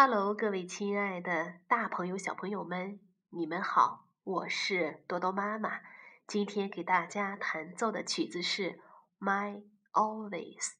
哈喽各位亲爱的大朋友小朋友们你们好我是多多妈妈。今天给大家弹奏的曲子是 my always